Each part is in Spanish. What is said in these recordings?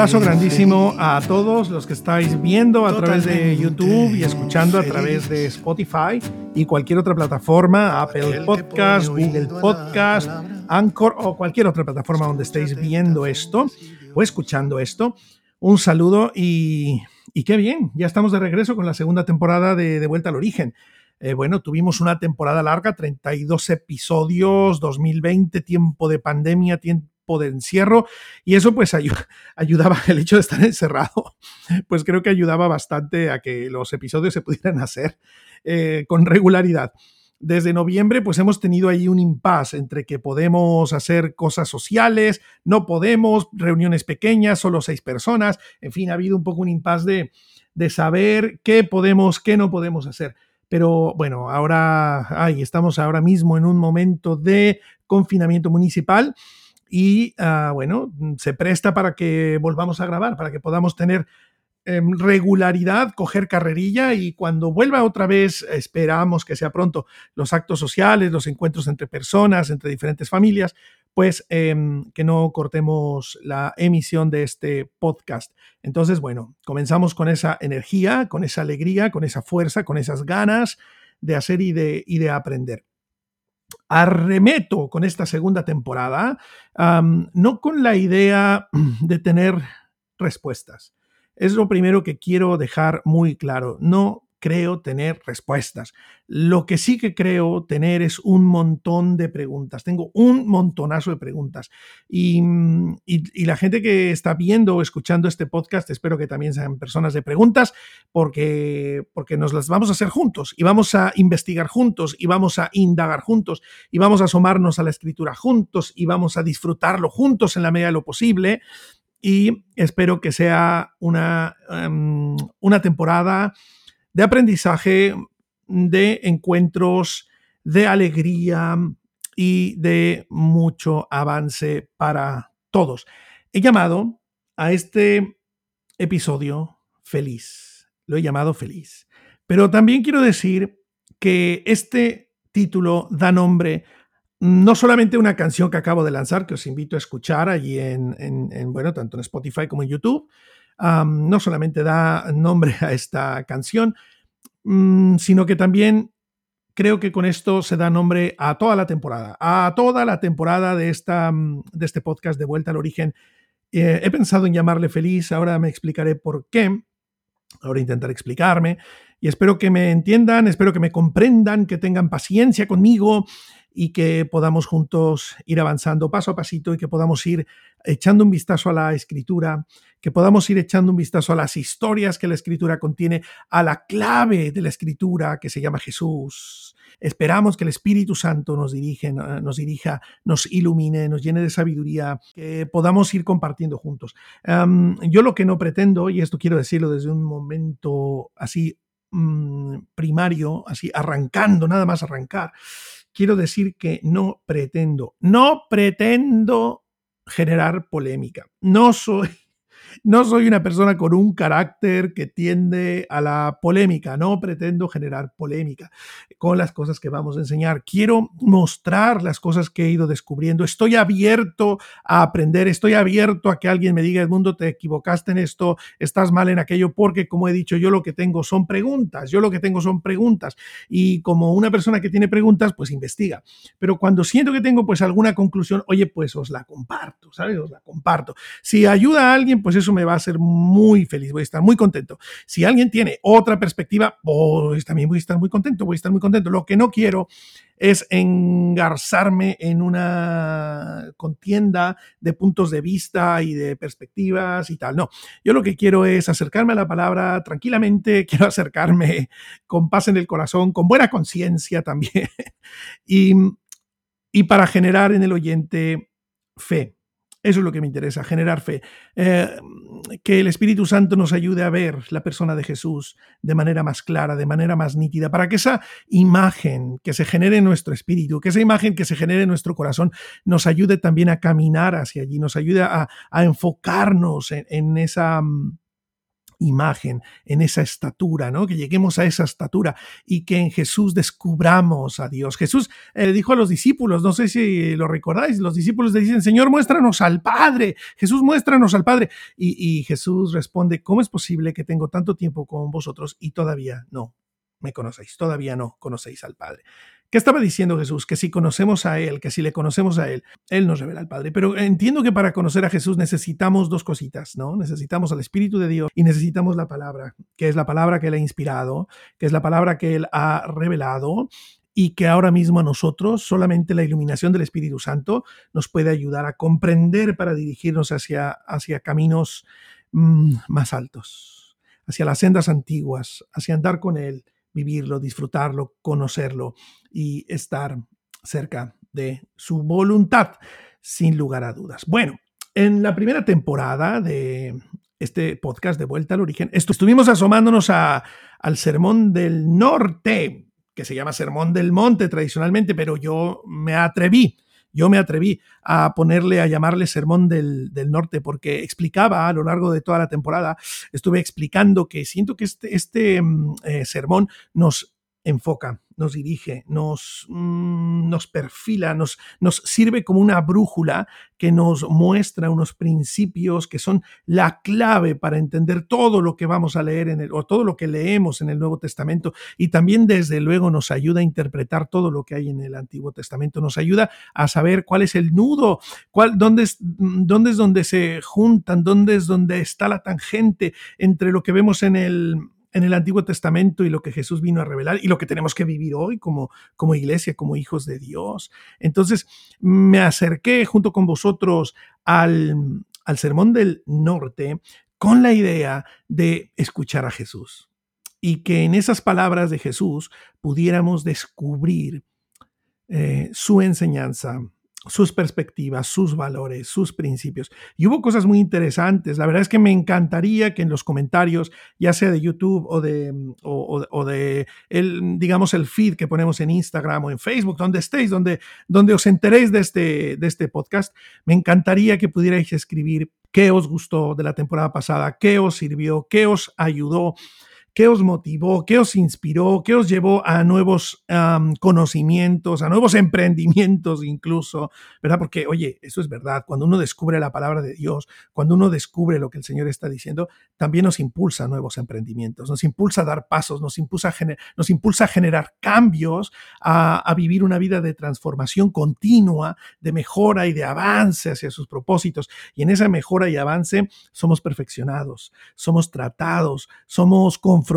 abrazo grandísimo a todos los que estáis viendo a través de YouTube y escuchando a través de Spotify y cualquier otra plataforma, Apple Podcast, Google Podcast. Anchor o cualquier otra plataforma donde estéis viendo esto o escuchando esto. Un saludo y, y qué bien, ya estamos de regreso con la segunda temporada de, de Vuelta al Origen. Eh, bueno, tuvimos una temporada larga, 32 episodios, 2020, tiempo de pandemia, tiempo de encierro, y eso pues ayu- ayudaba, el hecho de estar encerrado, pues creo que ayudaba bastante a que los episodios se pudieran hacer eh, con regularidad. Desde noviembre pues hemos tenido ahí un impasse entre que podemos hacer cosas sociales, no podemos, reuniones pequeñas, solo seis personas, en fin, ha habido un poco un impasse de, de saber qué podemos, qué no podemos hacer. Pero bueno, ahora ay, estamos ahora mismo en un momento de confinamiento municipal y ah, bueno, se presta para que volvamos a grabar, para que podamos tener em, regularidad, coger carrerilla y cuando vuelva otra vez, esperamos que sea pronto, los actos sociales, los encuentros entre personas, entre diferentes familias, pues em, que no cortemos la emisión de este podcast. Entonces, bueno, comenzamos con esa energía, con esa alegría, con esa fuerza, con esas ganas de hacer y de, y de aprender. Arremeto con esta segunda temporada, no con la idea de tener respuestas. Es lo primero que quiero dejar muy claro. No creo tener respuestas. Lo que sí que creo tener es un montón de preguntas. Tengo un montonazo de preguntas. Y, y- y la gente que está viendo o escuchando este podcast, espero que también sean personas de preguntas, porque, porque nos las vamos a hacer juntos y vamos a investigar juntos y vamos a indagar juntos y vamos a asomarnos a la escritura juntos y vamos a disfrutarlo juntos en la medida de lo posible. Y espero que sea una, em, una temporada de aprendizaje, de encuentros, de alegría y de mucho avance para todos. He llamado a este episodio feliz. Lo he llamado feliz. Pero también quiero decir que este título da nombre no solamente a una canción que acabo de lanzar, que os invito a escuchar allí en, en- en, bueno, tanto en Spotify como en YouTube, no solamente da nombre a esta canción, mm, sino que también creo que con esto se da nombre a toda la temporada, a toda la temporada de, esta, mm, de este podcast de Vuelta al Origen. Eh, he pensado en llamarle feliz, ahora me explicaré por qué, ahora intentaré explicarme y espero que me entiendan, espero que me comprendan, que tengan paciencia conmigo y que podamos juntos ir avanzando paso a pasito y que podamos ir echando un vistazo a la escritura, que podamos ir echando un vistazo a las historias que la escritura contiene, a la clave de la escritura que se llama Jesús. Esperamos que el Espíritu Santo nos, dirige, nos dirija, nos ilumine, nos llene de sabiduría, que podamos ir compartiendo juntos. Yo lo que no pretendo, y esto quiero decirlo desde un momento así mm, primario, así arrancando, nada más arrancar, quiero decir que no pretendo, no pretendo generar polémica. No soy, no soy una persona con un carácter que tiende a la polémica, no pretendo generar polémica con las cosas que vamos a enseñar. Quiero mostrar las cosas que he ido descubriendo. Estoy abierto a aprender, estoy abierto a que alguien me diga, Edmundo, te equivocaste en esto, estás mal en aquello, porque como he dicho, yo lo que tengo son preguntas, yo lo que tengo son preguntas. Y como una persona que tiene preguntas, pues investiga. Pero cuando siento que tengo pues alguna conclusión, oye, pues os la comparto, ¿sabes? Os la comparto. Si ayuda a alguien, pues eso me va a hacer muy feliz, voy a estar muy contento. Si alguien tiene otra perspectiva, pues también voy a estar muy contento, voy a estar muy contento. Lo que no quiero es engarzarme en una contienda de puntos de vista y de perspectivas y tal. No, yo lo que quiero es acercarme a la palabra tranquilamente, quiero acercarme con paz en el corazón, con buena conciencia también, y, y para generar en el oyente fe. Eso es lo que me interesa, generar fe. Eh, que el Espíritu Santo nos ayude a ver la persona de Jesús de manera más clara, de manera más nítida, para que esa imagen que se genere en nuestro espíritu, que esa imagen que se genere en nuestro corazón, nos ayude también a caminar hacia allí, nos ayude a, enfocarnos en, en esa imagen, en esa estatura, ¿no? Que lleguemos a esa estatura y que en Jesús descubramos a Dios. Jesús eh, dijo a los discípulos, no sé si lo recordáis, los discípulos le dicen, Señor, muéstranos al Padre, Jesús, muéstranos al Padre. Y, y Jesús responde, ¿cómo es posible que tengo tanto tiempo con vosotros y todavía no me conocéis, todavía no conocéis al Padre? ¿Qué estaba diciendo Jesús? Que si conocemos a Él, que si le conocemos a Él, Él nos revela al Padre. Pero entiendo que para conocer a Jesús necesitamos dos cositas, ¿no? Necesitamos al Espíritu de Dios y necesitamos la palabra, que es la palabra que Él ha inspirado, que es la palabra que Él ha revelado y que ahora mismo a nosotros solamente la iluminación del Espíritu Santo nos puede ayudar a comprender para dirigirnos hacia, hacia caminos mmm, más altos, hacia las sendas antiguas, hacia andar con Él vivirlo, disfrutarlo, conocerlo y estar cerca de su voluntad, sin lugar a dudas. Bueno, en la primera temporada de este podcast de Vuelta al Origen, estuvimos asomándonos a, al Sermón del Norte, que se llama Sermón del Monte tradicionalmente, pero yo me atreví yo me atreví a ponerle, a llamarle Sermón del, Norte, porque explicaba a lo largo de toda la temporada, estuve explicando que siento que este, este mm, eh, sermón nos enfoca, nos dirige, nos, mm, nos perfila, nos, nos sirve como una brújula que nos muestra unos principios que son la clave para entender todo lo que vamos a leer en el, o todo lo que leemos en el Nuevo Testamento y también desde luego nos ayuda a interpretar todo lo que hay en el Antiguo Testamento, nos ayuda a saber cuál es el nudo, cuál, dónde, es, dónde es donde se juntan, dónde es donde está la tangente entre lo que vemos en el en el Antiguo Testamento y lo que Jesús vino a revelar y lo que tenemos que vivir hoy como, como iglesia, como hijos de Dios. Entonces me acerqué junto con vosotros al, al Sermón del Norte con la idea de escuchar a Jesús y que en esas palabras de Jesús pudiéramos descubrir eh, su enseñanza, sus perspectivas, sus valores, sus principios. Y hubo cosas muy interesantes. La verdad es que me encantaría que en los comentarios, ya sea de YouTube o de, o, de el, digamos, el feed que ponemos en Instagram o en Facebook, donde estéis, donde, donde os enteréis de este, de este podcast, me encantaría que pudierais escribir qué os gustó de la temporada pasada, qué os sirvió, qué os ayudó ¿Qué os motivó? ¿Qué os inspiró? ¿Qué os llevó a nuevos conocimientos, a nuevos emprendimientos incluso? ¿Verdad? Porque, oye, eso es verdad. Cuando uno descubre la palabra de Dios, cuando uno descubre lo que el Señor está diciendo, también nos impulsa nuevos emprendimientos, nos impulsa a dar pasos, nos impulsa a, nos impulsa generar cambios, a, a vivir una vida de transformación continua, de mejora y de avance hacia sus propósitos. Y en esa mejora y avance somos perfeccionados, somos tratados, somos confrontados,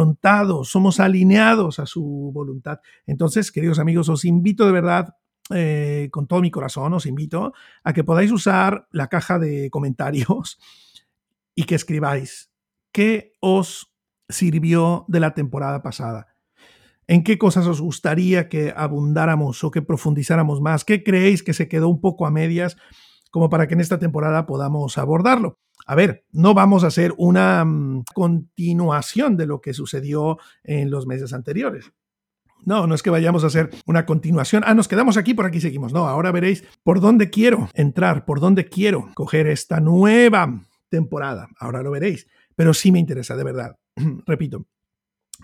somos alineados a su voluntad. Entonces, queridos amigos, os invito de verdad eh, con todo mi corazón os invito a que podáis usar la caja de comentarios y que escribáis qué os sirvió de la temporada pasada. ¿En qué cosas os gustaría que abundáramos o que profundizáramos más? ¿Qué creéis que se quedó un poco a medias como para que en esta temporada podamos abordarlo? A ver, no vamos a hacer una mm, continuación de lo que sucedió en los meses anteriores. No, no es que vayamos a hacer una continuación. Ah, nos quedamos aquí, por aquí seguimos. No, ahora veréis por dónde quiero entrar, por dónde quiero coger esta nueva temporada. Ahora lo veréis. Pero sí me interesa, de verdad. Repito,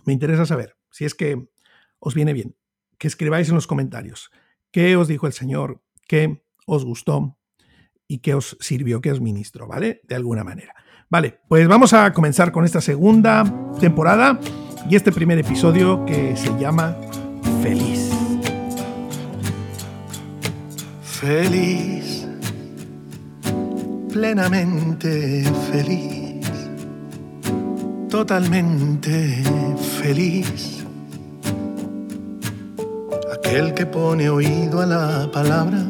me interesa saber si es que os viene bien, que escribáis en los comentarios qué os dijo el Señor, qué os gustó, y qué os sirvió, qué os ministró, ¿vale? De alguna manera. Vale, pues vamos a comenzar con esta segunda temporada y este primer episodio que se llama Feliz. Feliz, plenamente feliz, totalmente feliz. Aquel que pone oído a la palabra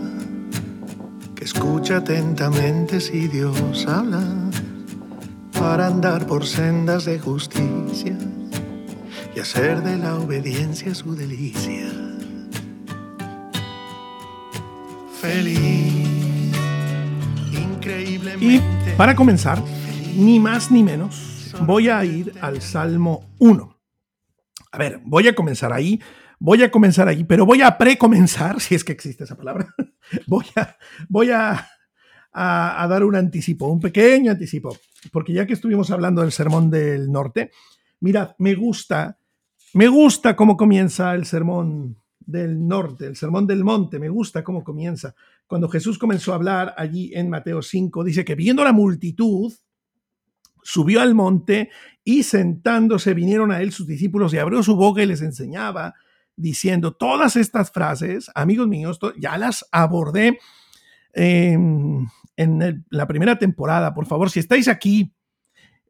Escucha atentamente si Dios habla para andar por sendas de justicia y hacer de la obediencia su delicia. Feliz, increíblemente. Y para comenzar, ni más ni menos, voy a ir al Salmo 1. A ver, voy a comenzar ahí Voy a comenzar ahí, pero voy a precomenzar, si es que existe esa palabra. voy a, voy a, a, dar un anticipo, un pequeño anticipo. porque ya que estuvimos hablando del sermón del norte, mirad, me gusta, me gusta cómo comienza el sermón del norte, el sermón del monte, me gusta cómo comienza. Cuando Jesús comenzó a hablar allí en Mateo 5, dice que viendo la multitud, subió al monte y sentándose vinieron a él sus discípulos y abrió su boca y les enseñaba, diciendo todas estas frases, amigos míos, ya las abordé en la primera temporada. Por favor, si estáis aquí,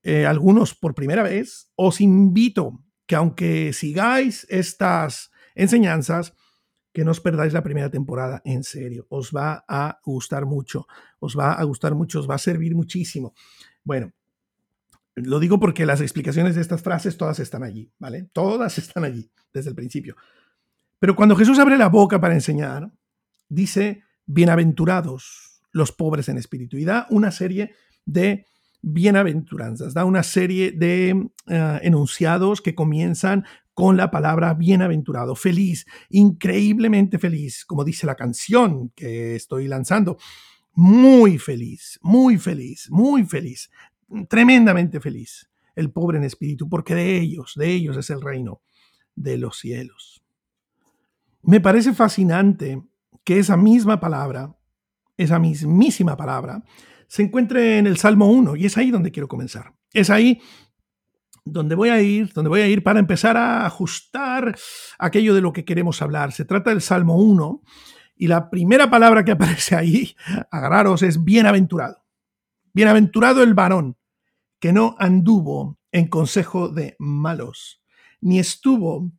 eh, algunos por primera vez, os invito que aunque sigáis estas enseñanzas, que no os perdáis la primera temporada, en serio, os va a gustar mucho, os va a gustar mucho, os va a servir muchísimo. Bueno, lo digo porque las explicaciones de estas frases todas están allí, ¿vale? Todas están allí desde el principio. Pero cuando Jesús abre la boca para enseñar, dice, bienaventurados los pobres en espíritu, y da una serie de bienaventuranzas, da una serie de eh, enunciados que comienzan con la palabra bienaventurado, feliz, increíblemente feliz, como dice la canción que estoy lanzando. Muy feliz, muy feliz, muy feliz, tremendamente feliz el pobre en espíritu, porque de ellos, de ellos es el reino de los cielos. Me parece fascinante que esa misma palabra, esa mismísima palabra, se encuentre en el Salmo 1 y es ahí donde quiero comenzar. Es ahí donde voy a ir, donde voy a ir para empezar a ajustar aquello de lo que queremos hablar. Se trata del Salmo 1 y la primera palabra que aparece ahí, agarraros, es bienaventurado. Bienaventurado el varón que no anduvo en consejo de malos, ni estuvo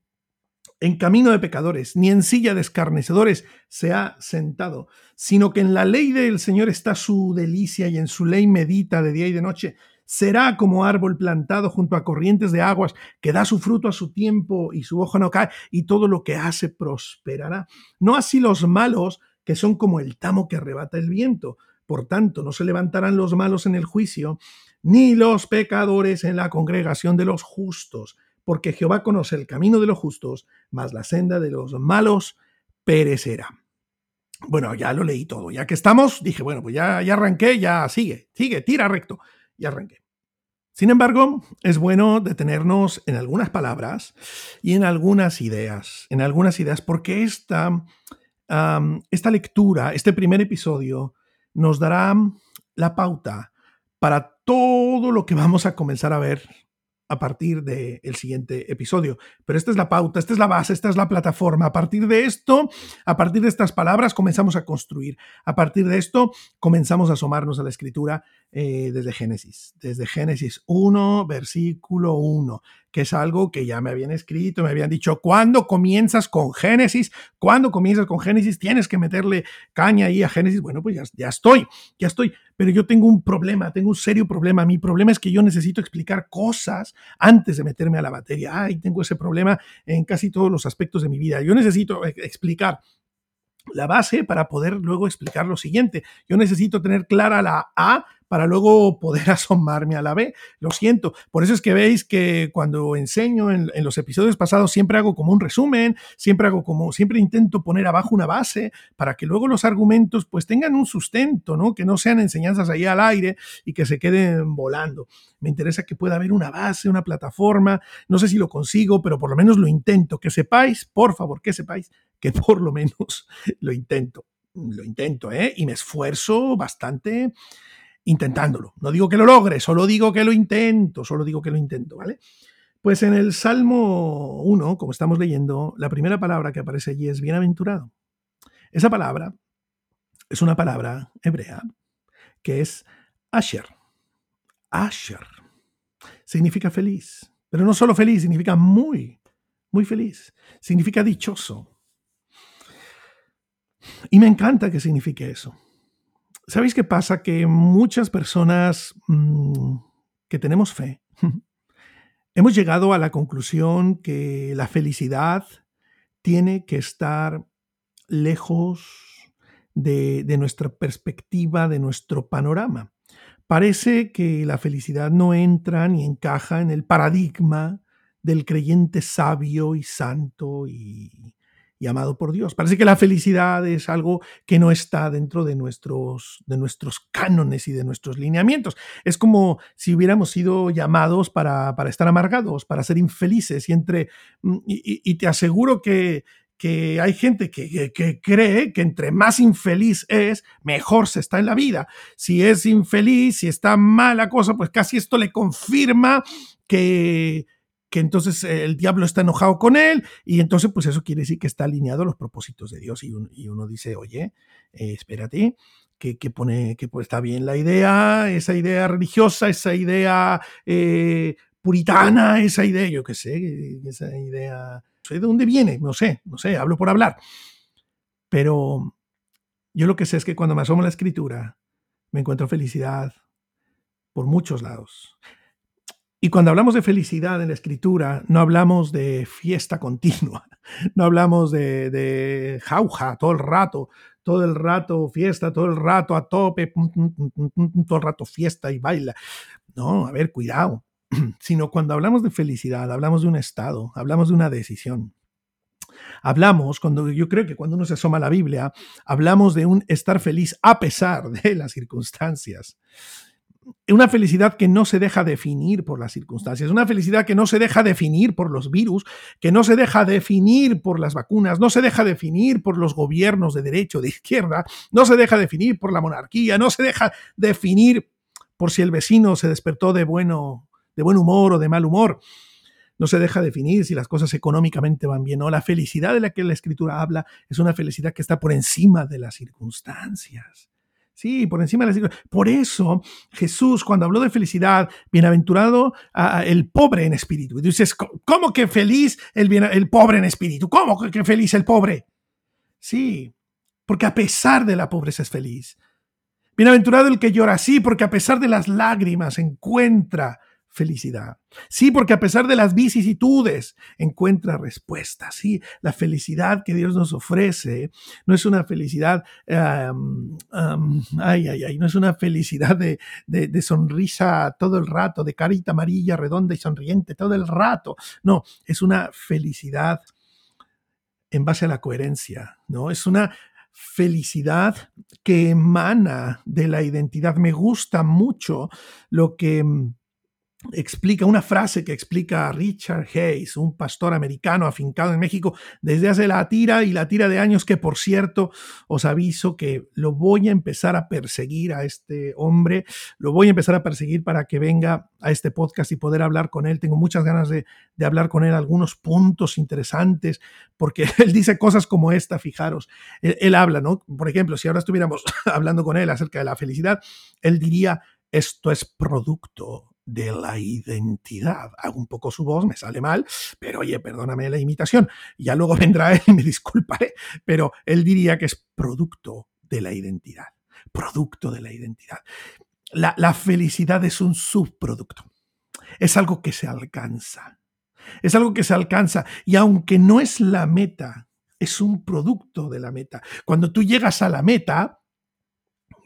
en camino de pecadores, ni en silla de escarnecedores se ha sentado, sino que en la ley del Señor está su delicia y en su ley medita de día y de noche. Será como árbol plantado junto a corrientes de aguas, que da su fruto a su tiempo y su hoja no cae, y todo lo que hace prosperará. No así los malos, que son como el tamo que arrebata el viento. Por tanto, no se levantarán los malos en el juicio, ni los pecadores en la congregación de los justos, porque Jehová conoce el camino de los justos, mas la senda de los malos perecerá. Bueno, ya lo leí todo. Ya que estamos, dije, bueno, pues ya, ya arranqué, ya sigue, sigue, tira recto. Y arranqué. Sin embargo, es bueno detenernos en algunas palabras y en algunas ideas, en algunas ideas, porque esta, esta lectura, este primer episodio, nos dará la pauta para todo lo que vamos a comenzar a ver a partir del siguiente episodio. Pero esta es la pauta, esta es la base, esta es la plataforma. A partir de esto, a partir de estas palabras, comenzamos a construir. A partir de esto, comenzamos a asomarnos a la escritura eh, desde Génesis, desde Génesis 1, versículo 1, que es algo que ya me habían escrito, me habían dicho, ¿cuándo comienzas con Génesis? ¿Cuándo comienzas con Génesis? Tienes que meterle caña ahí a Génesis. Bueno, pues ya, ya estoy, ya estoy, pero yo tengo un problema, tengo un serio problema. Mi problema es que yo necesito explicar cosas antes de meterme a la batería. Ay, tengo ese problema en casi todos los aspectos de mi vida. Yo necesito eh, explicar la base para poder luego explicar lo siguiente. Yo necesito tener clara la A para luego poder asomarme a la B. Lo siento. Por eso es que veis que cuando enseño en, los episodios pasados siempre hago como un resumen, siempre hago como, siempre intento poner abajo una base para que luego los argumentos pues tengan un sustento, ¿no? Que no sean enseñanzas ahí al aire y que se queden volando. Me interesa que pueda haber una base, una plataforma. No sé si lo consigo, pero por lo menos lo intento. Que sepáis, por favor, que sepáis que por lo menos lo intento. Lo intento, ¿eh? Y me esfuerzo bastante intentándolo. No digo que lo logre, solo digo que lo intento, solo digo que lo intento, ¿vale? Pues en el Salmo 1, como estamos leyendo, la primera palabra que aparece allí es bienaventurado. Esa palabra es una palabra hebrea que es Asher. Asher. Significa feliz, pero no solo feliz, significa muy, muy feliz. Significa dichoso. Y me encanta que signifique eso. ¿Sabéis qué pasa? Que muchas personas mm, que tenemos fe hemos llegado a la conclusión que la felicidad tiene que estar lejos de, de, nuestra perspectiva, de nuestro panorama. Parece que la felicidad no entra ni encaja en el paradigma del creyente sabio y santo y, y amado por Dios. Parece que la felicidad es algo que no está dentro de nuestros, de nuestros cánones y de nuestros lineamientos. Es como si hubiéramos sido llamados para, estar amargados, para ser infelices. Y, entre, mm, y, te aseguro que, que hay gente que, que, cree que entre más infeliz es, mejor se está en la vida. Si es infeliz, si está mala cosa, pues casi esto le confirma que, que entonces eh, el diablo está enojado con él y entonces pues eso quiere decir que está alineado a los propósitos de Dios y, uno dice, oye, eh, espérate, que, pone, que pues está bien la idea, esa idea religiosa, esa idea eh, puritana, esa idea, yo qué sé, esa idea, sé de dónde viene, no sé, no sé, hablo por hablar. Pero yo lo que sé es que cuando me asomo a la escritura, me encuentro felicidad por muchos lados. Y cuando hablamos de felicidad en la escritura, no hablamos de fiesta continua, no hablamos de, jauja todo el rato, todo el rato fiesta, todo el rato a tope, todo el rato fiesta y baila. No, a ver, cuidado. Sino cuando hablamos de felicidad, hablamos de un estado, hablamos de una decisión. Hablamos, cuando yo creo que cuando uno se asoma a la Biblia, hablamos de un estar feliz a pesar de las circunstancias una felicidad que no se deja definir por las circunstancias, una felicidad que no se deja definir por los virus, que no se deja definir por las vacunas, no se deja definir por los gobiernos de derecha o de izquierda, no se deja definir por la monarquía, no se deja definir por si el vecino se despertó de, bueno, de buen humor o de mal humor. No se deja definir si las cosas económicamente van bien o no. La felicidad de la que la escritura habla es una felicidad que está por encima de las circunstancias. Sí, por encima de las Por eso Jesús, cuando habló de felicidad, bienaventurado el pobre en espíritu. Y dices, ¿cómo que feliz el, el pobre en espíritu? ¿Cómo que feliz el pobre? Sí, porque a pesar de la pobreza es feliz. Bienaventurado el que llora, sí, porque a pesar de las lágrimas encuentra felicidad. Sí, porque a pesar de las vicisitudes, encuentra respuestas. Sí, la felicidad que Dios nos ofrece no es una felicidad, ay, ay, ay, no es una felicidad de, de, sonrisa todo el rato, de carita amarilla, redonda y sonriente todo el rato. No, es una felicidad en base a la coherencia, ¿no? Es una felicidad que emana de la identidad. Me gusta mucho lo que explica una frase que explica Richard Hayes, un pastor americano afincado en México desde hace la tira y la tira de años que por cierto os aviso que lo voy a empezar a perseguir a este hombre, lo voy a empezar a perseguir para que venga a este podcast y poder hablar con él. Tengo muchas ganas de, hablar con él, algunos puntos interesantes, porque él dice cosas como esta, fijaros, él, él habla, ¿no? Por ejemplo, si ahora estuviéramos hablando con él acerca de la felicidad, él diría, esto es producto de la identidad. Hago un poco su voz, me sale mal, pero oye, perdóname la imitación. Ya luego vendrá él y me disculparé, pero él diría que es producto de la identidad. Producto de la identidad. La, la felicidad es un subproducto. Es algo que se alcanza. Es algo que se alcanza. Y aunque no es la meta, es un producto de la meta. Cuando tú llegas a la meta,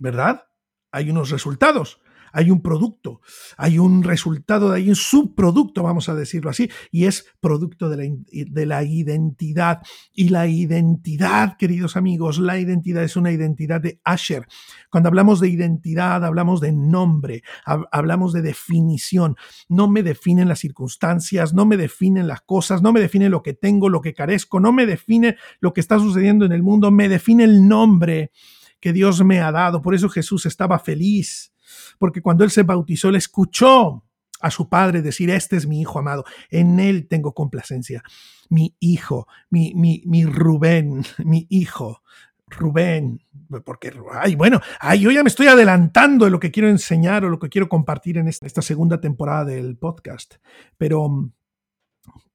¿verdad? Hay unos resultados hay un producto, hay un resultado ahí, un subproducto, vamos a decirlo así, y es producto de la, de la identidad. Y la identidad, queridos amigos, la identidad es una identidad de Asher. Cuando hablamos de identidad, hablamos de nombre, hablamos de definición. No me definen las circunstancias, no me definen las cosas, no me define lo que tengo, lo que carezco, no me define lo que está sucediendo en el mundo, me define el nombre que Dios me ha dado. Por eso Jesús estaba feliz porque cuando él se bautizó, él escuchó a su padre decir, este es mi hijo amado, en él tengo complacencia. Mi hijo, mi, mi, mi Rubén, mi hijo, Rubén, porque, ay, bueno, ay, yo ya me estoy adelantando de lo que quiero enseñar o lo que quiero compartir en esta segunda temporada del podcast, pero,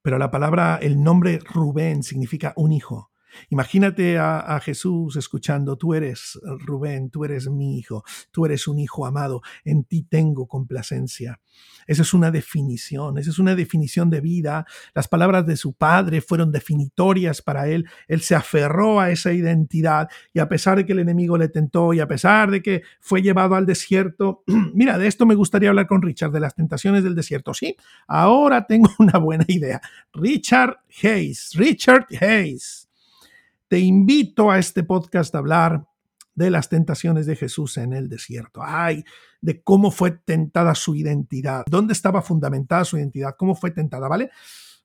pero la palabra, el nombre Rubén significa un hijo. Imagínate a, Jesús escuchando, tú eres Rubén, tú eres mi hijo, tú eres un hijo amado, en ti tengo complacencia. Esa es una definición, esa es una definición de vida. Las palabras de su padre fueron definitorias para él. Él se aferró a esa identidad y a pesar de que el enemigo le tentó y a pesar de que fue llevado al desierto, mira, de esto me gustaría hablar con Richard, de las tentaciones del desierto. Sí, ahora tengo una buena idea. Richard Hayes, Richard Hayes te invito a este podcast a hablar de las tentaciones de Jesús en el desierto. Ay, de cómo fue tentada su identidad, dónde estaba fundamentada su identidad, cómo fue tentada, ¿vale?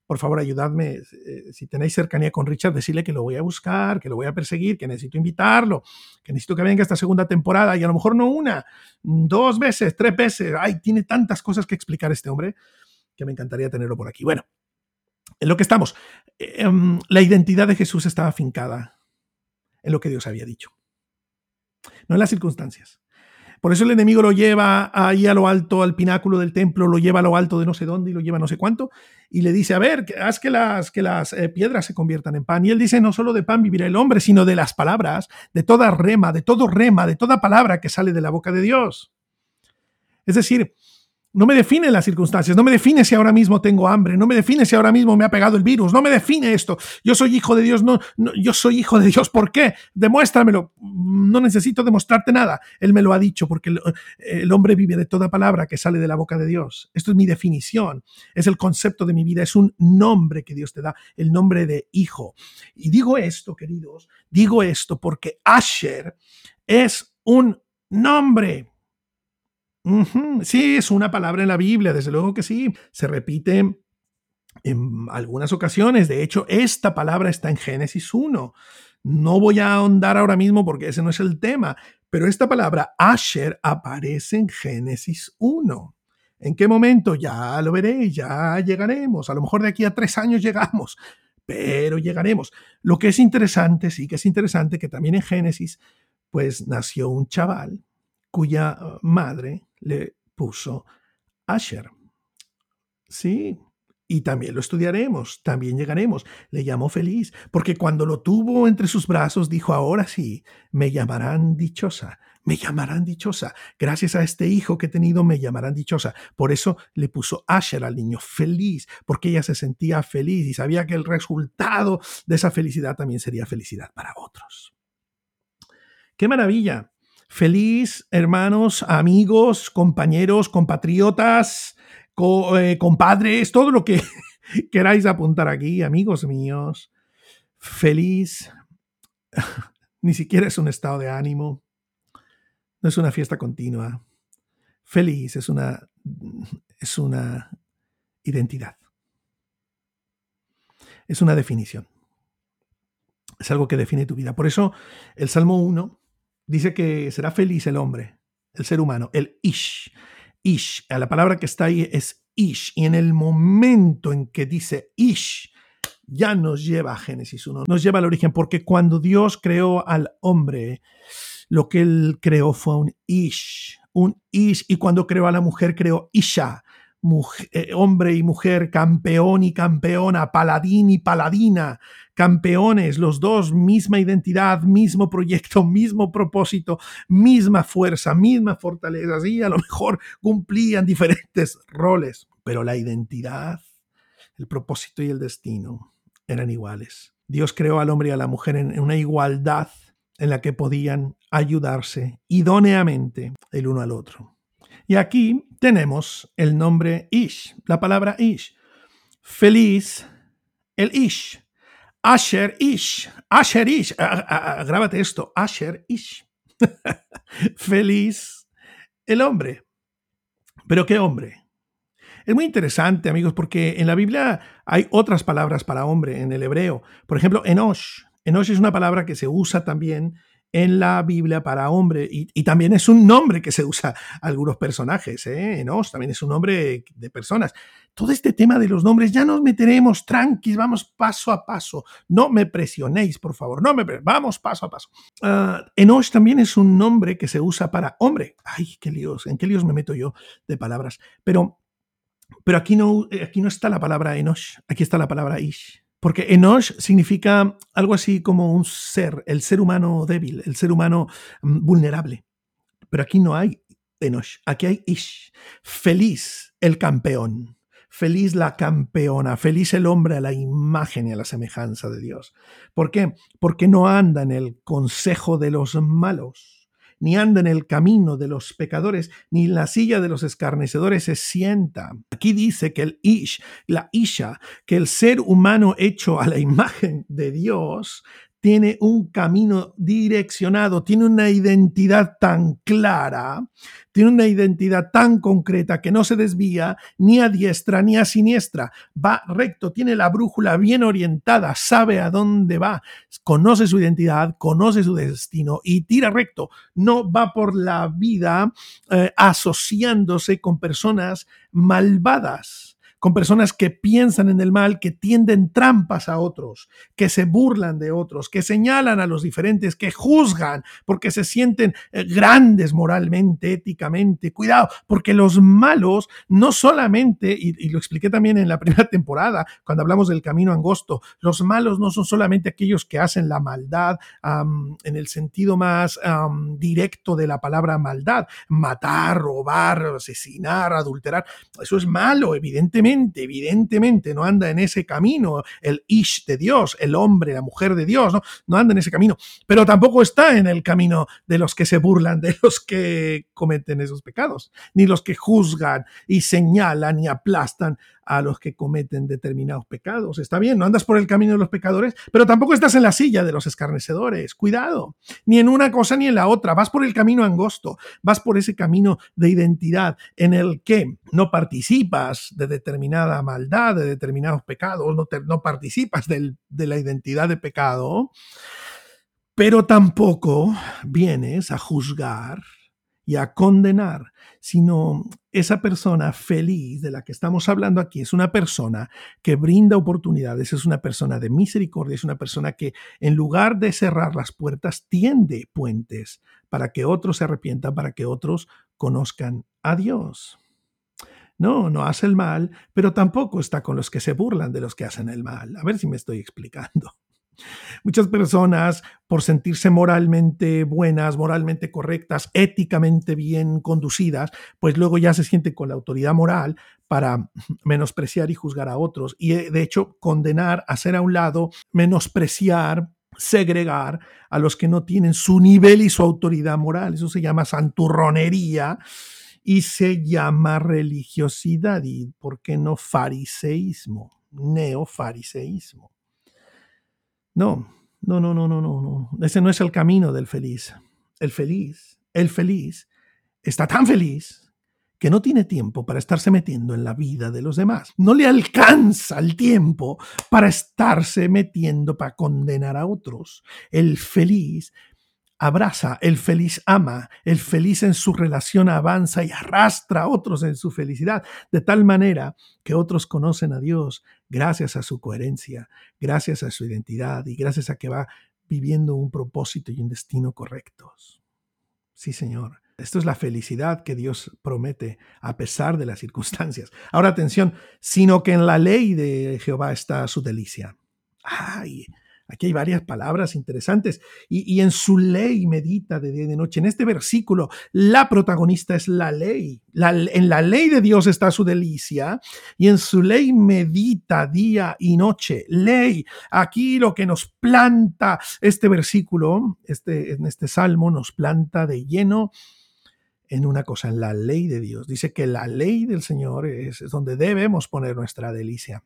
Por favor, ayudadme. Eh, si tenéis cercanía con Richard, decirle que lo voy a buscar, que lo voy a perseguir, que necesito invitarlo, que necesito que venga esta segunda temporada y a lo mejor no una, dos veces, tres veces. Ay, tiene tantas cosas que explicar este hombre que me encantaría tenerlo por aquí. Bueno, en lo que estamos, em, la identidad de Jesús estaba afincada en lo que Dios había dicho, no en las circunstancias. Por eso el enemigo lo lleva ahí a lo alto, al pináculo del templo, lo lleva a lo alto de no sé dónde y lo lleva a no sé cuánto, y le dice, a ver, haz que las, que las eh, piedras se conviertan en pan. Y él dice, no solo de pan vivirá el hombre, sino de las palabras, de toda rema, de todo rema, de toda palabra que sale de la boca de Dios. Es decir, no me define las circunstancias, no me define si ahora mismo tengo hambre, no me define si ahora mismo me ha pegado el virus, no me define esto. Yo soy hijo de Dios, no, yo soy hijo de Dios. ¿Por qué? Demuéstramelo. No necesito demostrarte nada. Él me lo ha dicho porque el, el, hombre vive de toda palabra que sale de la boca de Dios. Esto es mi definición, es el concepto de mi vida, es un nombre que Dios te da, el nombre de hijo. Y digo esto, queridos, digo esto porque Asher es un nombre. Sí, es una palabra en la Biblia, desde luego que sí. Se repite en algunas ocasiones. De hecho, esta palabra está en Génesis 1. No voy a ahondar ahora mismo porque ese no es el tema, pero esta palabra Asher aparece en Génesis 1. ¿En qué momento? Ya lo veréis, ya llegaremos. A lo mejor de aquí a tres años llegamos, pero llegaremos. Lo que es interesante, sí que es interesante que también en Génesis, pues nació un chaval cuya uh, madre le puso Asher. Sí, y también lo estudiaremos, también llegaremos. Le llamó feliz, porque cuando lo tuvo entre sus brazos dijo, ahora sí, me llamarán dichosa, me llamarán dichosa. Gracias a este hijo que he tenido, me llamarán dichosa. Por eso le puso Asher al niño, feliz, porque ella se sentía feliz y sabía que el resultado de esa felicidad también sería felicidad para otros. ¡Qué maravilla! Feliz, hermanos, amigos, compañeros, compatriotas, eh, compadres, todo lo que queráis apuntar aquí, amigos míos. Feliz, ni siquiera es un estado de ánimo, no es una fiesta continua. Feliz es una, es una identidad. Es una definición. Es algo que define tu vida. Por eso el Salmo 1 dice que será feliz el hombre, el ser humano, el ish. Ish, la palabra que está ahí es ish. Y en el momento en que dice ish, ya nos lleva a Génesis 1, nos lleva al origen, porque cuando Dios creó al hombre, lo que él creó fue un ish, un ish, y cuando creó a la mujer, creó isha, eh, hombre y mujer, campeón y campeona, paladín y paladina, campeones, los dos, misma identidad, mismo proyecto, mismo propósito, misma fuerza, misma fortaleza. Sí, a lo mejor cumplían diferentes roles, pero la identidad, el propósito y el destino eran iguales. Dios creó al hombre y a la mujer en una igualdad en la que podían ayudarse idóneamente el uno al otro. Y aquí tenemos el nombre Ish, la palabra Ish. Feliz, el Ish. Asher Ish. Asher Ish. grábate esto. Asher Ish. Feliz el hombre. Pero ¿qué hombre? Es muy interesante, amigos, porque en la Biblia hay otras palabras para hombre en el hebreo. Por ejemplo, Enosh. Enosh es una palabra que se usa también en la Biblia para hombre y, también es un nombre que se usa a algunos personajes, ¿eh? también es un nombre de personas. Todo este tema de los nombres ya nos meteremos tranquis, vamos paso a paso. No me presionéis, por favor, no me vamos paso a paso. Uh, también es un nombre que se usa para hombre. Ay, qué líos, en qué líos me meto yo de palabras. Pero, pero aquí, no, aquí no está la palabra Enosh, aquí está la palabra Ish. Porque Enosh significa algo así como un ser, el ser humano débil, el ser humano mm, vulnerable. Pero aquí no hay Enosh, aquí hay Ish. Feliz el campeón, feliz la campeona, feliz el hombre a la imagen y a la semejanza de Dios. ¿Por qué? Porque no anda en el consejo de los malos ni anda en el camino de los pecadores, ni en la silla de los escarnecedores se sienta. Aquí dice que el ish, la isha, que el ser humano hecho a la imagen de Dios, tiene un camino direccionado, tiene una identidad tan clara, tiene una identidad tan concreta que no se desvía ni a diestra ni a siniestra, va recto, tiene la brújula bien orientada, sabe a dónde va, conoce su identidad, conoce su destino y tira recto, no va por la vida eh, asociándose con personas malvadas con personas que piensan en el mal, que tienden trampas a otros, que se burlan de otros, que señalan a los diferentes, que juzgan porque se sienten eh, grandes moralmente, éticamente. Cuidado, porque los malos no solamente, y, lo expliqué también en la primera temporada, cuando hablamos del camino angosto, los malos no son solamente aquellos que hacen la maldad en el sentido más directo de la palabra maldad, matar, robar, asesinar, adulterar. Eso es malo, evidentemente evidentemente, no anda en ese camino el ish de Dios, el hombre, la mujer de Dios, ¿no? no anda en ese camino, pero tampoco está en el camino de los que se burlan, de los que cometen esos pecados, ni los que juzgan y señalan y aplastan a los que cometen determinados pecados. Está bien, no andas por el camino de los pecadores, pero tampoco estás en la silla de los escarnecedores. Cuidado, ni en una cosa ni en la otra. Vas por el camino angosto, vas por ese camino de identidad en el que no participas de determinada maldad, de determinados pecados, no, no participas de la identidad de pecado, pero tampoco vienes a juzgar y a condenar, sino esa persona feliz de la que estamos hablando aquí es una persona que brinda oportunidades, es una persona de misericordia, es una persona que en lugar de cerrar las puertas, tiende puentes para que otros se arrepientan, para que otros conozcan a Dios. No, no hace el mal, pero tampoco está con los que se burlan de los que hacen el mal. A ver si me estoy explicando. Muchas personas, por sentirse moralmente buenas, moralmente correctas, éticamente bien conducidas, pues luego ya se sienten con la autoridad moral para menospreciar y juzgar a otros. Y eh, de hecho, condenar, hacer a un lado, menospreciar, segregar a los que no tienen su nivel y su autoridad moral. Eso se llama santurronería y se llama religiosidad y, ¿por qué no, fariseísmo, neofariseísmo? No, no, no, no, no, no, no. Ese no es el camino del feliz. El feliz, el feliz, está tan feliz que no tiene tiempo para estarse metiendo en la vida de los demás. No le alcanza el tiempo para estarse metiendo para condenar a otros. El feliz abraza, el feliz ama, el feliz en su relación avanza y arrastra a otros en su felicidad, de tal manera que otros conocen a Dios gracias a su coherencia, gracias a su identidad y gracias a que va viviendo un propósito y un destino correctos. Sí, Señor. Esto es la felicidad que Dios promete a pesar de las circunstancias. Ahora atención, sino que en la ley de Jehová está su delicia. Ay, Aquí hay varias palabras interesantes. Y, en su ley medita de día y de noche. En este versículo, la protagonista es la ley. en la ley de Dios está su delicia y en su ley medita día y noche. Ley. Aquí lo que nos planta este versículo, este, en este salmo, nos planta de lleno en una cosa, en la ley de Dios. Dice que la ley del Señor es donde debemos poner nuestra delicia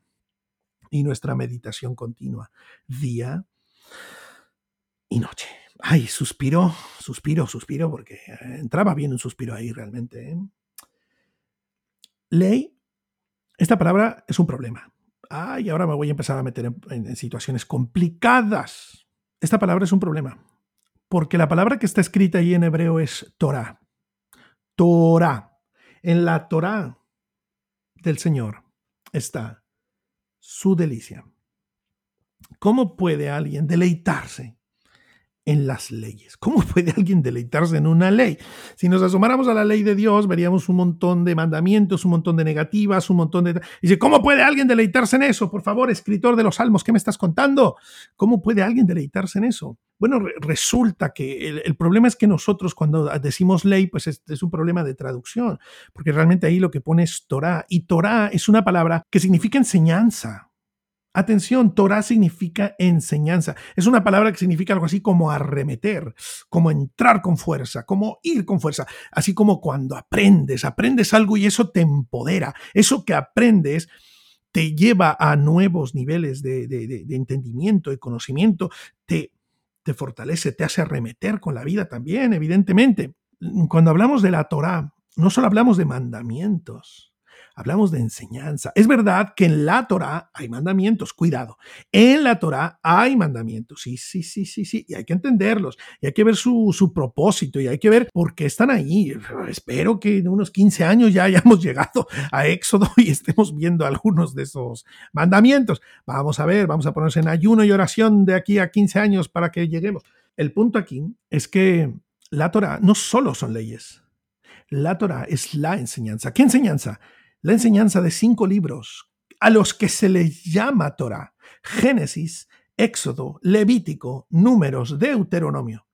y nuestra meditación continua, día y noche. Ay, suspiro, suspiro, suspiro, porque eh, entraba bien un suspiro ahí realmente. ¿eh? Ley, esta palabra es un problema. Ay, ahora me voy a empezar a meter en, situaciones complicadas. Esta palabra es un problema, porque la palabra que está escrita ahí en hebreo es Torah. Torah. En la Torah del Señor está su delicia. ¿Cómo puede alguien deleitarse en las leyes. ¿Cómo puede alguien deleitarse en una ley? Si nos asomáramos a la ley de Dios, veríamos un montón de mandamientos, un montón de negativas, un montón de... Dice, ¿cómo puede alguien deleitarse en eso? Por favor, escritor de los salmos, ¿qué me estás contando? ¿Cómo puede alguien deleitarse en eso? Bueno, resulta que el, problema es que nosotros cuando decimos ley, pues es, es, un problema de traducción, porque realmente ahí lo que pone es Torah, y Torah es una palabra que significa enseñanza. Atención, Torah significa enseñanza. Es una palabra que significa algo así como arremeter, como entrar con fuerza, como ir con fuerza. Así como cuando aprendes, aprendes algo y eso te empodera. Eso que aprendes te lleva a nuevos niveles de, entendimiento, de conocimiento, te te fortalece, te hace arremeter con la vida también, evidentemente. Cuando hablamos de la Torah, no solo hablamos de mandamientos, hablamos de enseñanza. Es verdad que en la Torah hay mandamientos, cuidado. En la Torah hay mandamientos, sí, sí, sí, sí, sí, y hay que entenderlos, y hay que ver su, su propósito, y hay que ver por qué están ahí. Espero que en unos 15 años ya hayamos llegado a Éxodo y estemos viendo algunos de esos mandamientos. Vamos a ver, vamos a ponernos en ayuno y oración de aquí a 15 años para que lleguemos. El punto aquí es que la Torah no solo son leyes, la Torah es la enseñanza. ¿Qué enseñanza? La enseñanza de cinco libros a los que se les llama Torah. Génesis, Éxodo, Levítico, Números, Deuteronomio.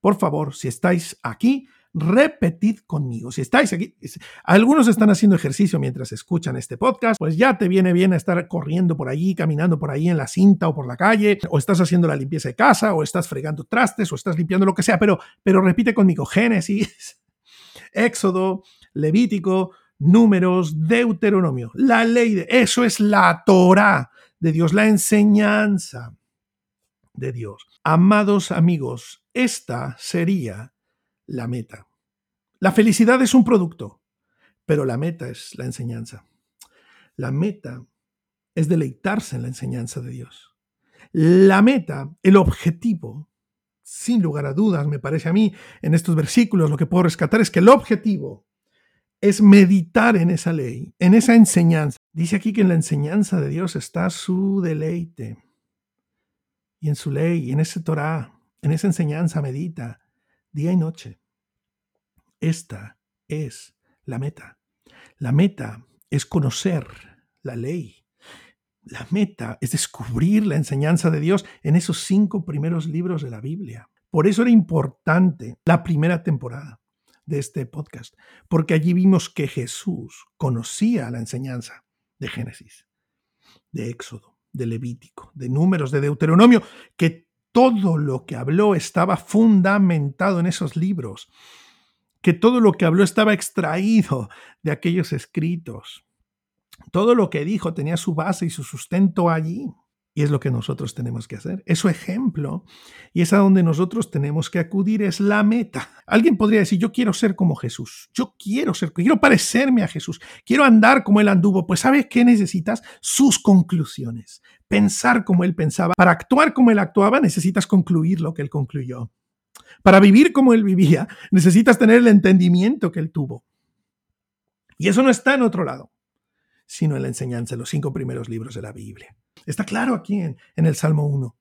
Por favor, si estáis aquí, repetid conmigo. Si estáis aquí, algunos están haciendo ejercicio mientras escuchan este podcast, pues ya te viene bien estar corriendo por allí, caminando por ahí en la cinta o por la calle, o estás haciendo la limpieza de casa, o estás fregando trastes, o estás limpiando lo que sea, pero, pero repite conmigo, Génesis, Éxodo, Levítico, números, Deuteronomio, la ley de eso es la Torah de Dios, la enseñanza de Dios. Amados amigos, esta sería la meta. La felicidad es un producto, pero la meta es la enseñanza. La meta es deleitarse en la enseñanza de Dios. La meta, el objetivo, sin lugar a dudas, me parece a mí, en estos versículos lo que puedo rescatar es que el objetivo es meditar en esa ley, en esa enseñanza. Dice aquí que en la enseñanza de Dios está su deleite. Y en su ley, en ese Torah, en esa enseñanza medita día y noche. Esta es la meta. La meta es conocer la ley. La meta es descubrir la enseñanza de Dios en esos cinco primeros libros de la Biblia. Por eso era importante la primera temporada de este podcast, porque allí vimos que Jesús conocía la enseñanza de Génesis, de Éxodo, de Levítico, de Números, de Deuteronomio, que todo lo que habló estaba fundamentado en esos libros, que todo lo que habló estaba extraído de aquellos escritos. Todo lo que dijo tenía su base y su sustento allí. Y es lo que nosotros tenemos que hacer. Es su ejemplo. Y es a donde nosotros tenemos que acudir. Es la meta. Alguien podría decir, yo quiero ser como Jesús. Yo quiero ser, quiero parecerme a Jesús. Quiero andar como Él anduvo. Pues ¿sabes qué necesitas? Sus conclusiones. Pensar como Él pensaba. Para actuar como Él actuaba, necesitas concluir lo que Él concluyó. Para vivir como Él vivía, necesitas tener el entendimiento que Él tuvo. Y eso no está en otro lado, sino en la enseñanza, en los cinco primeros libros de la Biblia. Está claro aquí en, el Salmo 1.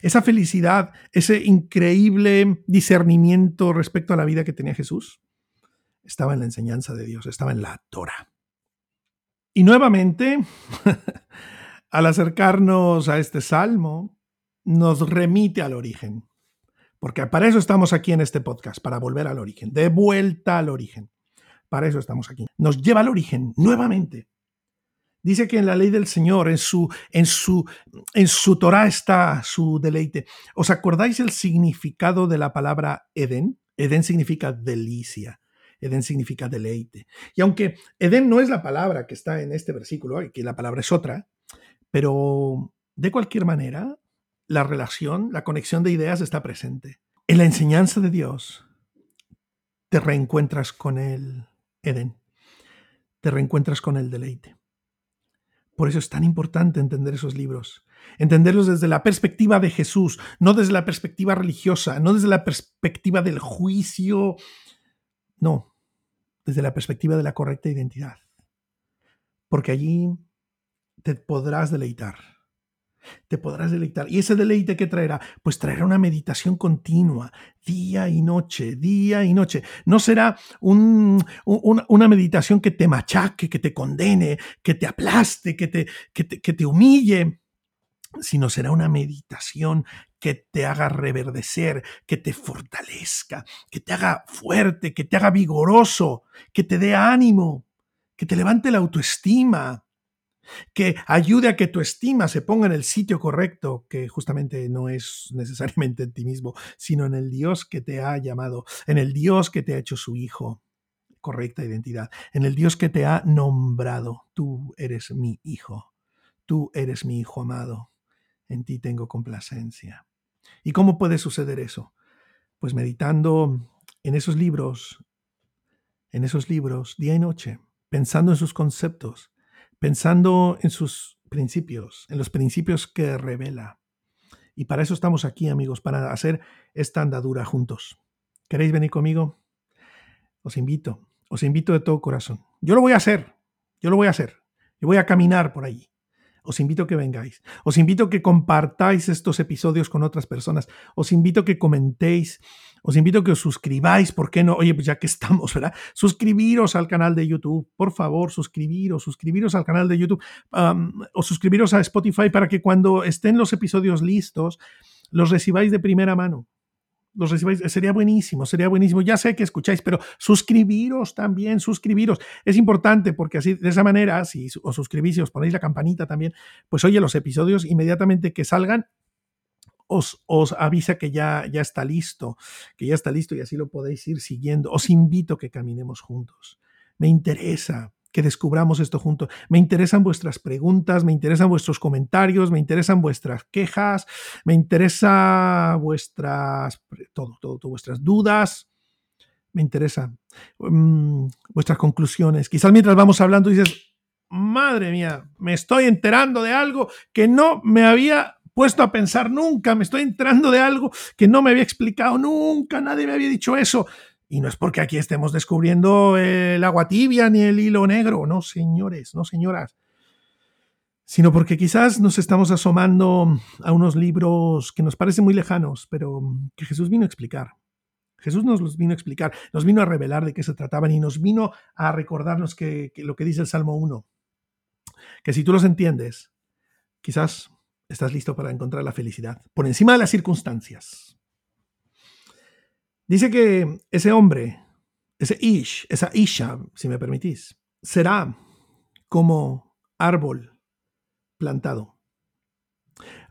Esa felicidad, ese increíble discernimiento respecto a la vida que tenía Jesús, estaba en la enseñanza de Dios, estaba en la Torah. Y nuevamente, al acercarnos a este salmo, nos remite al origen. Porque para eso estamos aquí en este podcast, para volver al origen, de vuelta al origen. Para eso estamos aquí. Nos lleva al origen nuevamente. Dice que en la ley del Señor, en su, en su, en su Torah está su deleite. ¿Os acordáis el significado de la palabra Edén? Edén significa delicia. Edén significa deleite. Y aunque Edén no es la palabra que está en este versículo, que la palabra es otra, pero de cualquier manera, la relación, la conexión de ideas está presente. En la enseñanza de Dios, te reencuentras con el Edén, te reencuentras con el deleite. Por eso es tan importante entender esos libros, entenderlos desde la perspectiva de Jesús, no desde la perspectiva religiosa, no desde la perspectiva del juicio, no, desde la perspectiva de la correcta identidad. Porque allí te podrás deleitar te podrás deleitar. ¿Y ese deleite qué traerá? Pues traerá una meditación continua, día y noche, día y noche. No será una meditación que te machaque, que te condene, que te aplaste, que te, que te humille, sino será una meditación que te haga reverdecer, que te fortalezca, que te haga fuerte, que te haga vigoroso, que te dé ánimo, que te levante la autoestima, que ayude a que tu estima se ponga en el sitio correcto, que justamente no es necesariamente en ti mismo, sino en el Dios que te ha llamado, en el Dios que te ha hecho su hijo, correcta identidad, en el Dios que te ha nombrado. Tú eres mi hijo, tú eres mi hijo amado, en ti tengo complacencia. ¿Y cómo puede suceder eso? Pues meditando en esos libros, en esos libros, día y noche, pensando en sus conceptos, pensando en sus principios, en los principios que revela. Y para eso estamos aquí, amigos, para hacer esta andadura juntos. ¿Queréis venir conmigo? Os invito, os invito de todo corazón. Yo lo voy a hacer, yo lo voy a hacer. Yo voy a caminar por allí. Os invito a que vengáis. Os invito a que compartáis estos episodios con otras personas. Os invito a que comentéis. Os invito a que os suscribáis. ¿Por qué no? Oye, pues ya que estamos, ¿verdad? Suscribiros al canal de YouTube. Por favor, suscribiros. Suscribiros al canal de YouTube. o suscribiros a Spotify para que cuando estén los episodios listos, los recibáis de primera mano los recibáis, sería buenísimo, sería buenísimo. Ya sé que escucháis, pero suscribiros también, suscribiros. Es importante porque así, de esa manera, si os suscribís y os ponéis la campanita también, pues oye, los episodios inmediatamente que salgan, os, os, avisa que ya, ya está listo, que ya está listo y así lo podéis ir siguiendo. Os invito a que caminemos juntos. Me interesa, que descubramos esto juntos. Me interesan vuestras preguntas, me interesan vuestros comentarios, me interesan vuestras quejas, me interesa vuestras, todo, todo, vuestras dudas, me interesan mm, vuestras conclusiones. Quizás mientras vamos hablando dices, madre mía, me estoy enterando de algo que no me había puesto a pensar nunca, me estoy enterando de algo que no me había explicado nunca, nadie me había dicho eso. Y no es porque aquí estemos descubriendo el agua tibia ni el hilo negro, no señores, no señoras, sino porque quizás nos estamos asomando a unos libros que nos parecen muy lejanos, pero que Jesús vino a explicar. Jesús nos los vino a explicar, nos vino a revelar de qué se trataban y nos vino a recordarnos que, que lo que dice el Salmo 1, que si tú los entiendes, quizás estás listo para encontrar la felicidad por encima de las circunstancias. Dice que ese hombre, ese Ish, esa Isha, si me permitís, será como árbol plantado.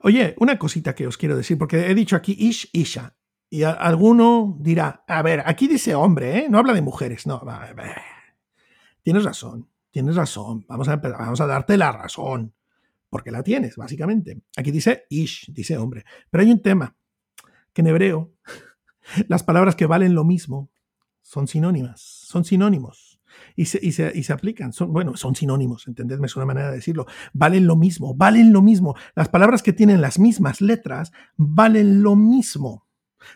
Oye, una cosita que os quiero decir, porque he dicho aquí Ish, Isha, y alguno dirá, a ver, aquí dice hombre, ¿eh? no habla de mujeres, no, tienes razón, tienes razón, vamos a, vamos a darte la razón, porque la tienes, básicamente. Aquí dice Ish, dice hombre, pero hay un tema, que en hebreo las palabras que valen lo mismo son sinónimas, son sinónimos. Y se, y se, aplican, son, bueno, son sinónimos, entendedme, es una manera de decirlo. Valen lo mismo, valen lo mismo. Las palabras que tienen las mismas letras valen lo mismo.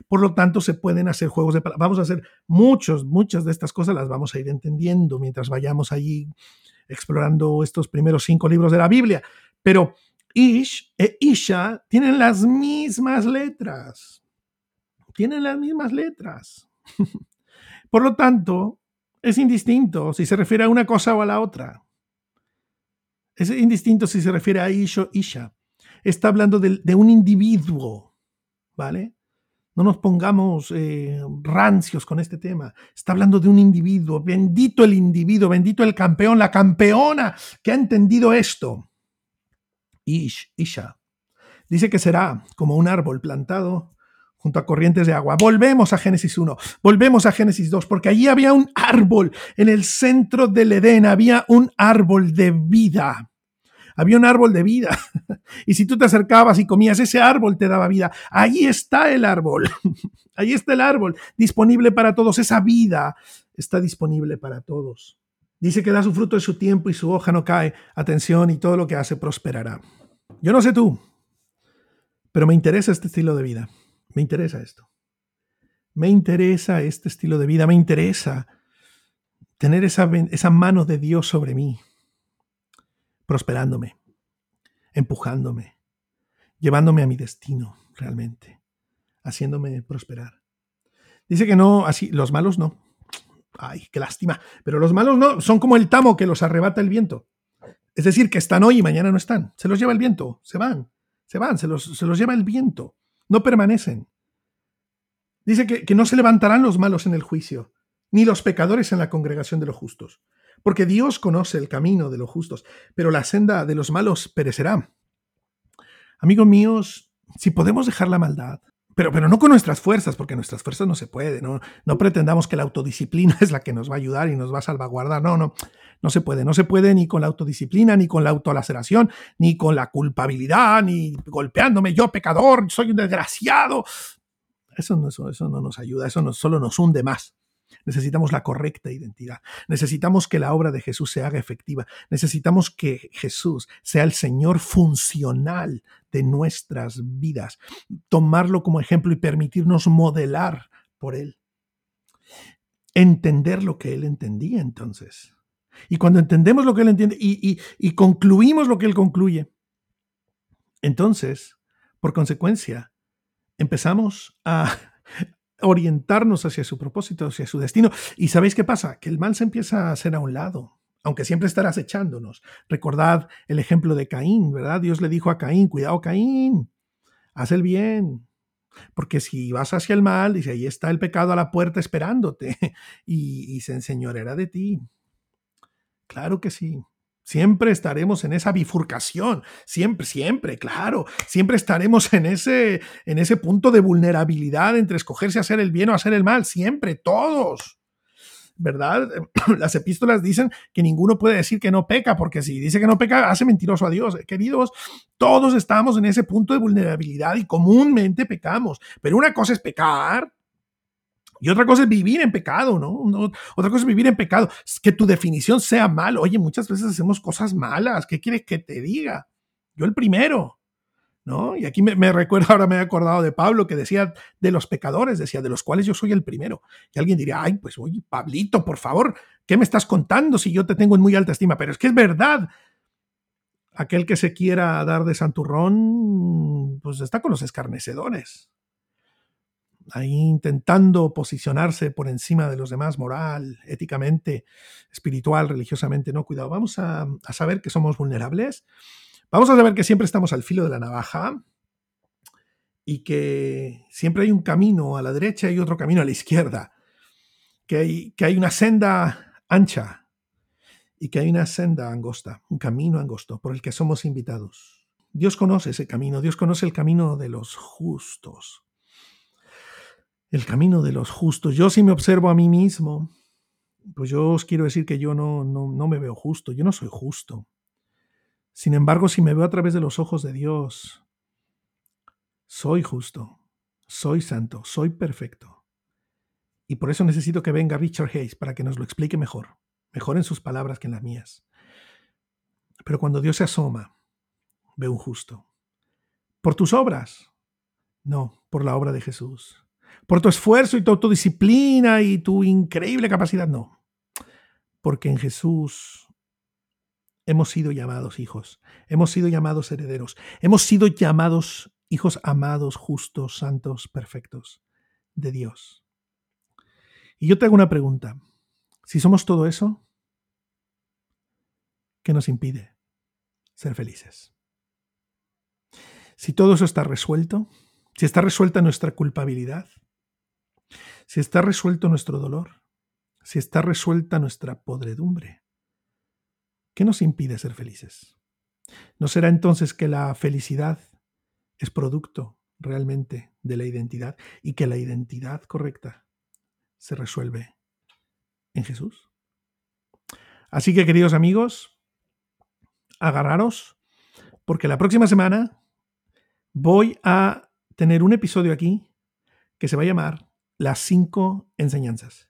Por lo tanto, se pueden hacer juegos de palabras. Vamos a hacer muchos, muchas de estas cosas las vamos a ir entendiendo mientras vayamos allí explorando estos primeros cinco libros de la Biblia. Pero Ish e Isha tienen las mismas letras tienen las mismas letras. Por lo tanto, es indistinto si se refiere a una cosa o a la otra. Es indistinto si se refiere a Isha o Isha. Está hablando de, un individuo, ¿vale? No nos pongamos eh, rancios con este tema. Está hablando de un individuo. Bendito el individuo, bendito el campeón, la campeona que ha entendido esto. Ish, Isha. Dice que será como un árbol plantado junto a corrientes de agua. Volvemos a Génesis 1, volvemos a Génesis 2, porque allí había un árbol, en el centro del Edén había un árbol de vida. Había un árbol de vida. Y si tú te acercabas y comías, ese árbol te daba vida. Ahí está el árbol. Ahí está el árbol, disponible para todos. Esa vida está disponible para todos. Dice que da su fruto en su tiempo y su hoja no cae. Atención, y todo lo que hace prosperará. Yo no sé tú, pero me interesa este estilo de vida. Me interesa esto. Me interesa este estilo de vida, me interesa tener esa, mano de Dios sobre mí, prosperándome, empujándome, llevándome a mi destino realmente, haciéndome prosperar. Dice que no, así, los malos no. Ay, qué lástima. Pero los malos no, son como el tamo que los arrebata el viento. Es decir, que están hoy y mañana no están. Se los lleva el viento, se van, se van, se los, se los lleva el viento no permanecen. Dice que, no se levantarán los malos en el juicio, ni los pecadores en la congregación de los justos, porque Dios conoce el camino de los justos, pero la senda de los malos perecerá. Amigos míos, si podemos dejar la maldad pero, pero no con nuestras fuerzas, porque nuestras fuerzas no se puede, no, no pretendamos que la autodisciplina es la que nos va a ayudar y nos va a salvaguardar, no, no, no se puede, no se puede ni con la autodisciplina, ni con la autolaceración, ni con la culpabilidad, ni golpeándome, yo pecador, soy un desgraciado. Eso no, eso, eso no nos ayuda, eso solo nos hunde más. Necesitamos la correcta identidad. Necesitamos que la obra de Jesús se haga efectiva. Necesitamos que Jesús sea el Señor funcional de nuestras vidas. Tomarlo como ejemplo y permitirnos modelar por Él. Entender lo que Él entendía entonces. Y cuando entendemos lo que Él entiende y, y concluimos lo que Él concluye, entonces, por consecuencia, empezamos a orientarnos hacia su propósito, hacia su destino. ¿Y sabéis qué pasa? Que el mal se empieza a hacer a un lado, aunque siempre estarás echándonos. Recordad el ejemplo de Caín, ¿verdad? Dios le dijo a Caín, cuidado Caín, haz el bien, porque si vas hacia el mal, dice, ahí está el pecado a la puerta esperándote y, y se enseñorera de ti. Claro que sí. Siempre estaremos en esa bifurcación, siempre, siempre, claro, siempre estaremos en ese, en ese punto de vulnerabilidad entre escogerse hacer el bien o hacer el mal, siempre, todos. ¿Verdad? Las epístolas dicen que ninguno puede decir que no peca, porque si dice que no peca, hace mentiroso a Dios. Queridos, todos estamos en ese punto de vulnerabilidad y comúnmente pecamos. Pero una cosa es pecar y otra cosa es vivir en pecado, ¿no? Otra cosa es vivir en pecado. Que tu definición sea mal. Oye, muchas veces hacemos cosas malas. ¿Qué quieres que te diga? Yo el primero, ¿no? Y aquí me, recuerda, ahora me he acordado de Pablo que decía de los pecadores, decía, de los cuales yo soy el primero. Y alguien diría, ay, pues oye, Pablito, por favor, ¿qué me estás contando si yo te tengo en muy alta estima? Pero es que es verdad. Aquel que se quiera dar de santurrón, pues está con los escarnecedores ahí intentando posicionarse por encima de los demás moral, éticamente, espiritual, religiosamente, no, cuidado, vamos a, saber que somos vulnerables, vamos a saber que siempre estamos al filo de la navaja y que siempre hay un camino a la derecha y otro camino a la izquierda, que hay, que hay una senda ancha y que hay una senda angosta, un camino angosto por el que somos invitados. Dios conoce ese camino, Dios conoce el camino de los justos el camino de los justos. Yo si me observo a mí mismo, pues yo os quiero decir que yo no, no, me veo justo, yo no soy justo. Sin embargo, si me veo a través de los ojos de Dios, soy justo, soy santo, soy perfecto. Y por eso necesito que venga Richard Hayes para que nos lo explique mejor, mejor en sus palabras que en las mías. Pero cuando Dios se asoma, ve un justo. ¿Por tus obras? No, por la obra de Jesús por tu esfuerzo y tu autodisciplina y tu increíble capacidad, no. Porque en Jesús hemos sido llamados hijos, hemos sido llamados herederos, hemos sido llamados hijos amados, justos, santos, perfectos de Dios. Y yo te hago una pregunta. Si somos todo eso, ¿qué nos impide ser felices? Si todo eso está resuelto, si está resuelta nuestra culpabilidad, si está resuelto nuestro dolor, si está resuelta nuestra podredumbre, ¿qué nos impide ser felices? ¿No será entonces que la felicidad es producto realmente de la identidad y que la identidad correcta se resuelve en Jesús? Así que queridos amigos, agarraros porque la próxima semana voy a tener un episodio aquí que se va a llamar las cinco enseñanzas.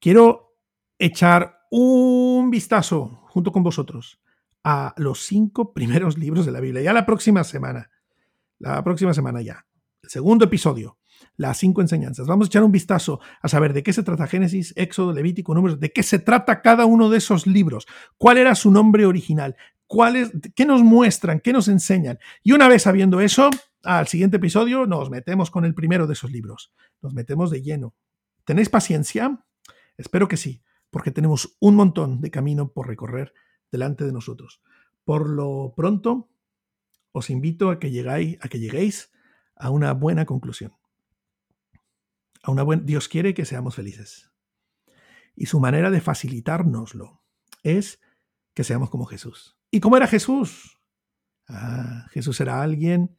Quiero echar un vistazo junto con vosotros a los cinco primeros libros de la Biblia. Ya la próxima semana, la próxima semana ya, el segundo episodio, las cinco enseñanzas. Vamos a echar un vistazo a saber de qué se trata Génesis, Éxodo, Levítico, Números, de qué se trata cada uno de esos libros, cuál era su nombre original, cuál qué nos muestran, qué nos enseñan. Y una vez sabiendo eso, al siguiente episodio nos metemos con el primero de esos libros. Nos metemos de lleno. ¿Tenéis paciencia? Espero que sí, porque tenemos un montón de camino por recorrer delante de nosotros. Por lo pronto, os invito a que, llegáis, a que lleguéis a una buena conclusión. A una buena, Dios quiere que seamos felices. Y su manera de facilitárnoslo es que seamos como Jesús. ¿Y cómo era Jesús? Ah, Jesús era alguien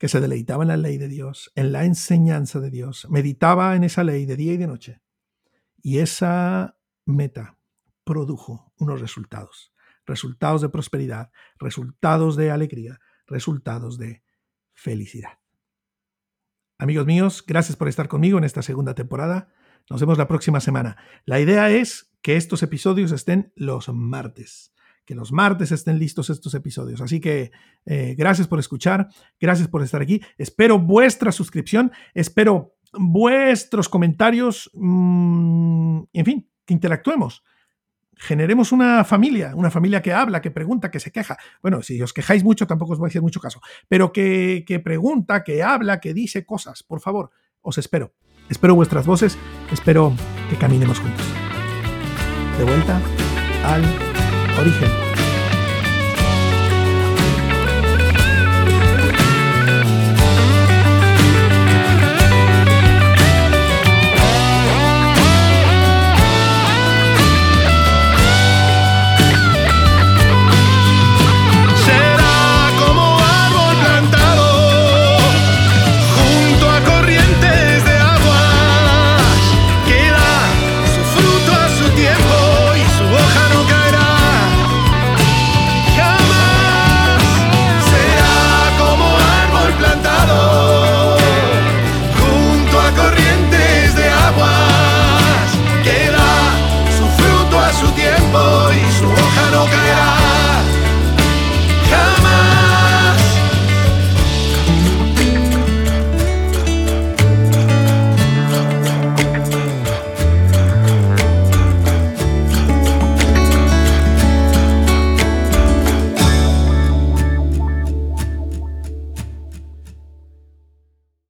que se deleitaba en la ley de Dios, en la enseñanza de Dios, meditaba en esa ley de día y de noche. Y esa meta produjo unos resultados, resultados de prosperidad, resultados de alegría, resultados de felicidad. Amigos míos, gracias por estar conmigo en esta segunda temporada. Nos vemos la próxima semana. La idea es que estos episodios estén los martes que los martes estén listos estos episodios. Así que eh, gracias por escuchar, gracias por estar aquí. Espero vuestra suscripción, espero vuestros comentarios, mm, en fin, que interactuemos. Generemos una familia, una familia que habla, que pregunta, que se queja. Bueno, si os quejáis mucho, tampoco os voy a hacer mucho caso, pero que, que pregunta, que habla, que dice cosas. Por favor, os espero. Espero vuestras voces, espero que caminemos juntos. De vuelta al origen.